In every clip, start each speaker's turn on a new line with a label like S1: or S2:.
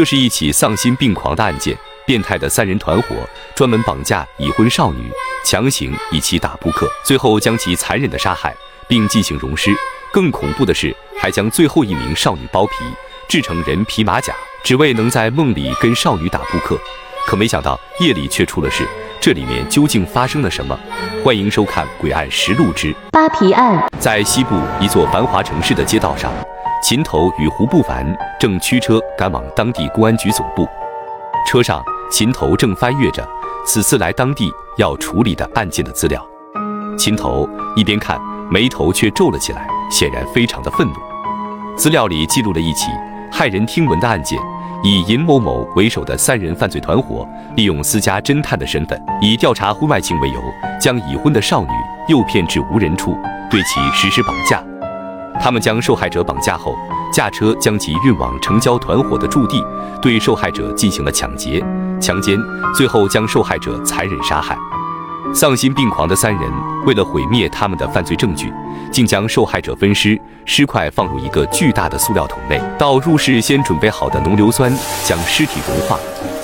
S1: 这是一起丧心病狂的案件，变态的三人团伙专门绑架已婚少女，强行以其打扑克，最后将其残忍的杀害，并进行溶尸。更恐怖的是，还将最后一名少女剥皮，制成人皮马甲，只为能在梦里跟少女打扑克。可没想到夜里却出了事，这里面究竟发生了什么？欢迎收看《诡案实录之
S2: 扒皮案》。
S1: 在西部一座繁华城市的街道上。秦头与胡不凡正驱车赶往当地公安局总部，车上秦头正翻阅着此次来当地要处理的案件的资料。秦头一边看，眉头却皱了起来，显然非常的愤怒。资料里记录了一起骇人听闻的案件，以尹某某为首的三人犯罪团伙，利用私家侦探的身份，以调查婚外情为由，将已婚的少女诱骗至无人处，对其实施绑架。他们将受害者绑架后，驾车将其运往城郊团伙的驻地，对受害者进行了抢劫、强奸，最后将受害者残忍杀害。丧心病狂的三人为了毁灭他们的犯罪证据，竟将受害者分尸，尸块放入一个巨大的塑料桶内，倒入事先准备好的浓硫酸，将尸体融化，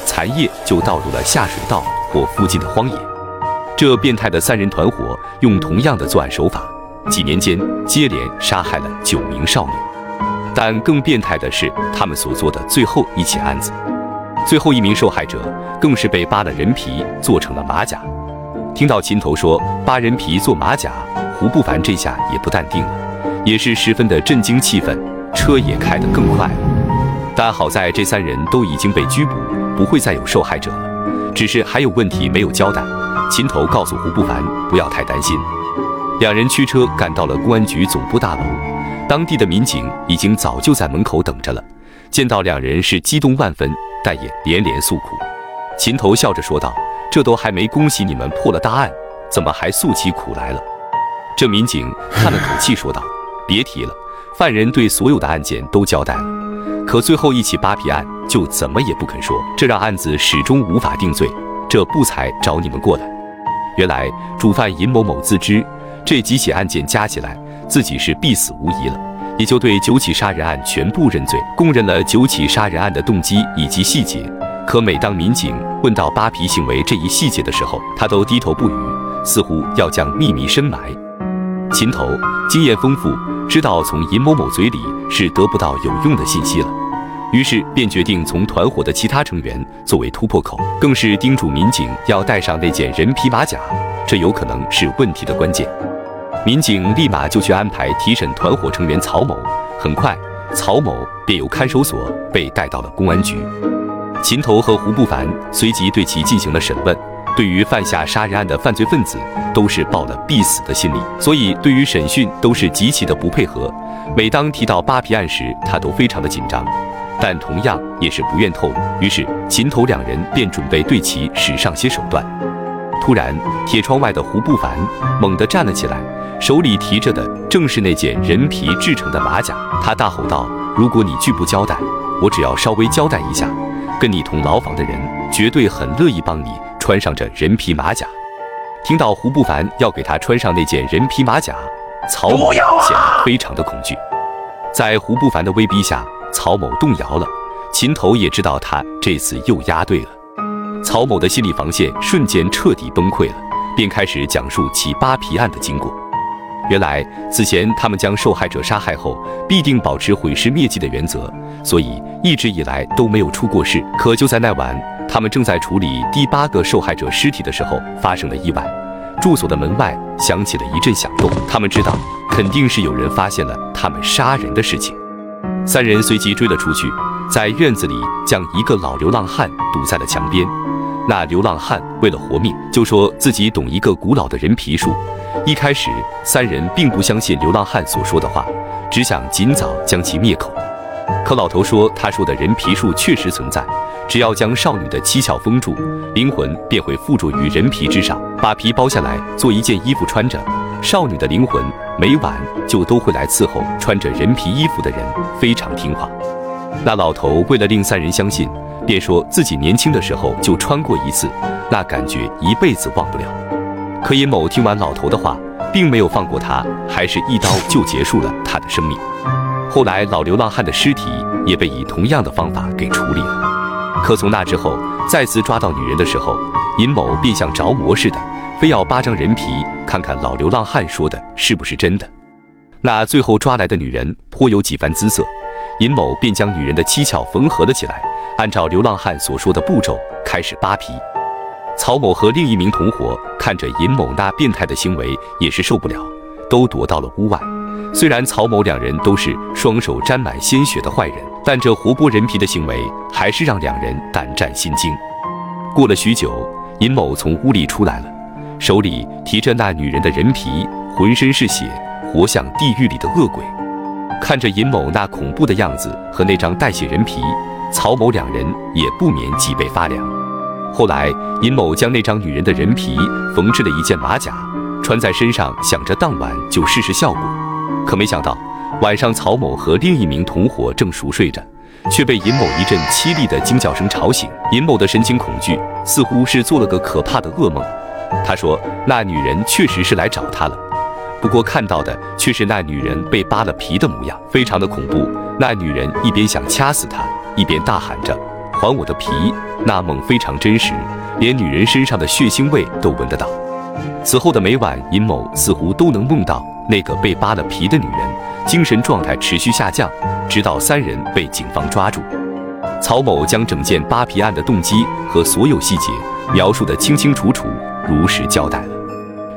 S1: 残液就倒入了下水道或附近的荒野。这变态的三人团伙用同样的作案手法。几年间，接连杀害了九名少女，但更变态的是他们所做的最后一起案子。最后一名受害者更是被扒了人皮做成了马甲。听到秦头说扒人皮做马甲，胡不凡这下也不淡定了，也是十分的震惊气愤，车也开得更快了。但好在这三人都已经被拘捕，不会再有受害者了，只是还有问题没有交代。秦头告诉胡不凡不要太担心。两人驱车赶到了公安局总部大楼，当地的民警已经早就在门口等着了。见到两人是激动万分，但也连连诉苦。秦头笑着说道：“这都还没恭喜你们破了大案，怎么还诉起苦来了？”这民警叹了口气说道：“ 别提了，犯人对所有的案件都交代了，可最后一起扒皮案就怎么也不肯说，这让案子始终无法定罪，这不才找你们过来。原来主犯尹某某自知。”这几起案件加起来，自己是必死无疑了，也就对九起杀人案全部认罪，供认了九起杀人案的动机以及细节。可每当民警问到扒皮行为这一细节的时候，他都低头不语，似乎要将秘密深埋。秦头经验丰富，知道从尹某某嘴里是得不到有用的信息了，于是便决定从团伙的其他成员作为突破口，更是叮嘱民警要带上那件人皮马甲，这有可能是问题的关键。民警立马就去安排提审团伙成员曹某，很快，曹某便由看守所被带到了公安局。秦头和胡不凡随即对其进行了审问。对于犯下杀人案的犯罪分子，都是抱了必死的心理，所以对于审讯都是极其的不配合。每当提到扒皮案时，他都非常的紧张，但同样也是不愿透露。于是，秦头两人便准备对其使上些手段。突然，铁窗外的胡不凡猛地站了起来。手里提着的正是那件人皮制成的马甲，他大吼道：“如果你拒不交代，我只要稍微交代一下，跟你同牢房的人绝对很乐意帮你穿上这人皮马甲。”听到胡不凡要给他穿上那件人皮马甲，曹某显得非常的恐惧。在胡不凡的威逼下，曹某动摇了。秦头也知道他这次又押对了，曹某的心理防线瞬间彻底崩溃了，便开始讲述起扒皮案的经过。原来此前他们将受害者杀害后，必定保持毁尸灭迹的原则，所以一直以来都没有出过事。可就在那晚，他们正在处理第八个受害者尸体的时候，发生了意外。住所的门外响起了一阵响动，他们知道肯定是有人发现了他们杀人的事情。三人随即追了出去，在院子里将一个老流浪汉堵在了墙边。那流浪汉为了活命，就说自己懂一个古老的人皮术。一开始，三人并不相信流浪汉所说的话，只想尽早将其灭口。可老头说，他说的人皮术确实存在，只要将少女的七窍封住，灵魂便会附着于人皮之上，把皮剥下来做一件衣服穿着，少女的灵魂每晚就都会来伺候穿着人皮衣服的人，非常听话。那老头为了令三人相信，便说自己年轻的时候就穿过一次，那感觉一辈子忘不了。可尹某听完老头的话，并没有放过他，还是一刀就结束了他的生命。后来老流浪汉的尸体也被以同样的方法给处理了。可从那之后，再次抓到女人的时候，尹某便像着魔似的，非要扒张人皮看看老流浪汉说的是不是真的。那最后抓来的女人颇有几番姿色，尹某便将女人的七窍缝合了起来，按照流浪汉所说的步骤开始扒皮。曹某和另一名同伙看着尹某那变态的行为，也是受不了，都躲到了屋外。虽然曹某两人都是双手沾满鲜血的坏人，但这活剥人皮的行为还是让两人胆战心惊。过了许久，尹某从屋里出来了，手里提着那女人的人皮，浑身是血，活像地狱里的恶鬼。看着尹某那恐怖的样子和那张带血人皮，曹某两人也不免脊背发凉。后来，尹某将那张女人的人皮缝制了一件马甲，穿在身上，想着当晚就试试效果。可没想到，晚上曹某和另一名同伙正熟睡着，却被尹某一阵凄厉的惊叫声吵醒。尹某的神情恐惧，似乎是做了个可怕的噩梦。他说：“那女人确实是来找他了，不过看到的却是那女人被扒了皮的模样，非常的恐怖。那女人一边想掐死他，一边大喊着。”还我的皮！那梦非常真实，连女人身上的血腥味都闻得到。此后的每晚，尹某似乎都能梦到那个被扒了皮的女人，精神状态持续下降，直到三人被警方抓住。曹某将整件扒皮案的动机和所有细节描述得清清楚楚，如实交代了。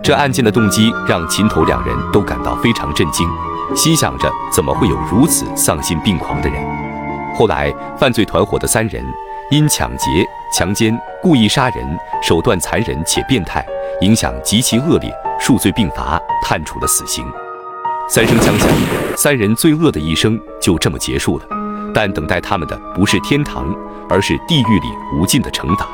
S1: 这案件的动机让秦头两人都感到非常震惊，心想着怎么会有如此丧心病狂的人。后来，犯罪团伙的三人因抢劫、强奸、故意杀人，手段残忍且变态，影响极其恶劣，数罪并罚，判处了死刑。三声枪响，三人罪恶的一生就这么结束了。但等待他们的不是天堂，而是地狱里无尽的惩罚。